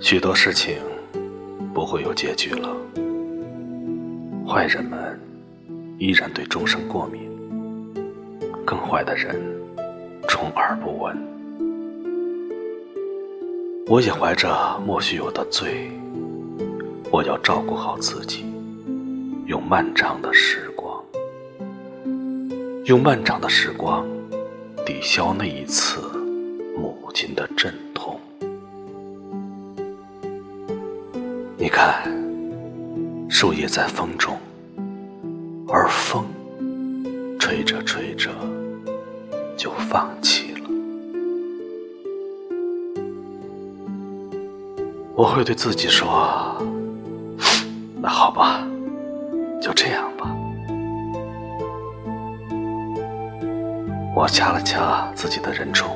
许多事情不会有结局了，坏人们依然对众生过敏，更坏的人充耳不闻。我也怀着莫须有的罪，我要照顾好自己，用漫长的时，用漫长的时光抵消那一次母亲的阵痛。你看，树叶在风中，而风吹着吹着就放弃了。我会对自己说：“那好吧，就这样吧。”我掐了掐自己的人中，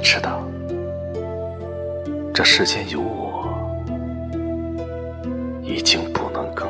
知道，这世间有我。已经不能够